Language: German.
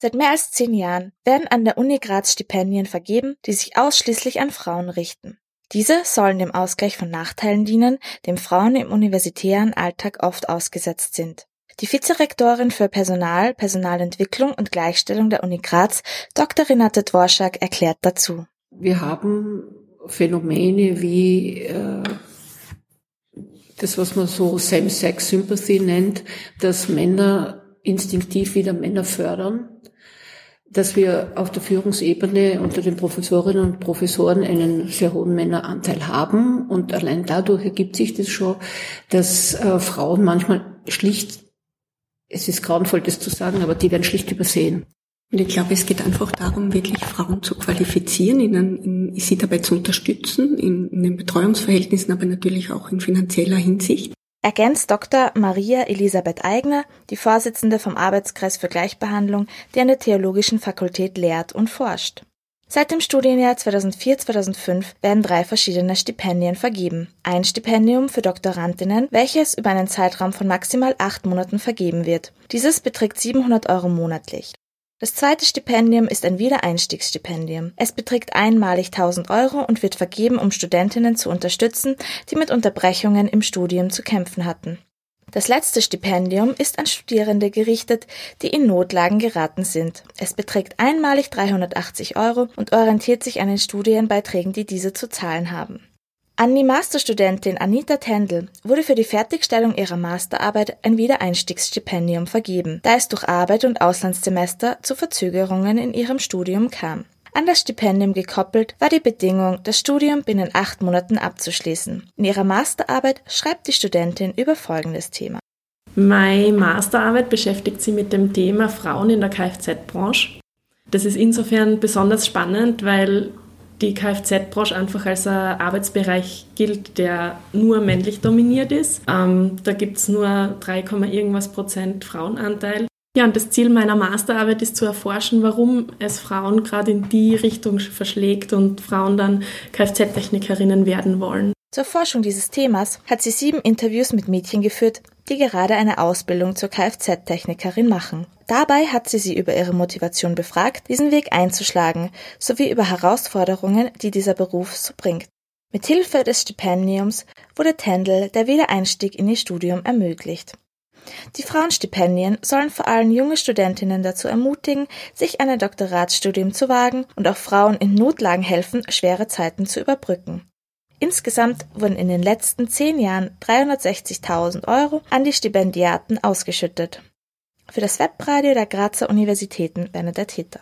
Seit mehr als zehn Jahren werden an der Uni Graz Stipendien vergeben, die sich ausschließlich an Frauen richten. Diese sollen dem Ausgleich von Nachteilen dienen, dem Frauen im universitären Alltag oft ausgesetzt sind. Die Vizerektorin für Personal, Personalentwicklung und Gleichstellung der Uni Graz, Dr. Renate Dworschak, erklärt dazu. Wir haben Phänomene wie äh, das, was man so Same-Sex-Sympathy nennt, dass Männer instinktiv wieder Männer fördern, dass wir auf der Führungsebene unter den Professorinnen und Professoren einen sehr hohen Männeranteil haben und allein dadurch ergibt sich das schon, dass äh, Frauen manchmal schlicht, es ist grauenvoll das zu sagen, aber die werden schlicht übersehen. Und ich glaube, es geht einfach darum, wirklich Frauen zu qualifizieren, ihnen, in, sie dabei zu unterstützen, in, in den Betreuungsverhältnissen, aber natürlich auch in finanzieller Hinsicht. Ergänzt Dr. Maria Elisabeth Eigner, die Vorsitzende vom Arbeitskreis für Gleichbehandlung, die an der Theologischen Fakultät lehrt und forscht. Seit dem Studienjahr 2004-2005 werden drei verschiedene Stipendien vergeben. Ein Stipendium für Doktorandinnen, welches über einen Zeitraum von maximal acht Monaten vergeben wird. Dieses beträgt 700 Euro monatlich. Das zweite Stipendium ist ein Wiedereinstiegsstipendium. Es beträgt einmalig 1000 Euro und wird vergeben, um Studentinnen zu unterstützen, die mit Unterbrechungen im Studium zu kämpfen hatten. Das letzte Stipendium ist an Studierende gerichtet, die in Notlagen geraten sind. Es beträgt einmalig 380 Euro und orientiert sich an den Studienbeiträgen, die diese zu zahlen haben. An die Masterstudentin Anita Tendel wurde für die Fertigstellung ihrer Masterarbeit ein Wiedereinstiegsstipendium vergeben, da es durch Arbeit und Auslandssemester zu Verzögerungen in ihrem Studium kam. An das Stipendium gekoppelt war die Bedingung, das Studium binnen acht Monaten abzuschließen. In ihrer Masterarbeit schreibt die Studentin über folgendes Thema. Meine Masterarbeit beschäftigt sich mit dem Thema Frauen in der Kfz-Branche. Das ist insofern besonders spannend, weil die Kfz-Branche einfach als ein Arbeitsbereich gilt, der nur männlich dominiert ist. Ähm, da gibt es nur 3, irgendwas Prozent Frauenanteil. Ja, und das Ziel meiner Masterarbeit ist zu erforschen, warum es Frauen gerade in die Richtung verschlägt und Frauen dann Kfz-Technikerinnen werden wollen. Zur Forschung dieses Themas hat sie sieben Interviews mit Mädchen geführt, die gerade eine Ausbildung zur Kfz-Technikerin machen. Dabei hat sie sie über ihre Motivation befragt, diesen Weg einzuschlagen, sowie über Herausforderungen, die dieser Beruf so bringt. Mit Hilfe des Stipendiums wurde Tendel der Wiedereinstieg in ihr Studium ermöglicht. Die Frauenstipendien sollen vor allem junge Studentinnen dazu ermutigen, sich an ein Doktoratsstudium zu wagen und auch Frauen in Notlagen helfen, schwere Zeiten zu überbrücken. Insgesamt wurden in den letzten zehn Jahren 360.000 Euro an die Stipendiaten ausgeschüttet. Für das Webradio der Grazer Universitäten Bernadette Hitter.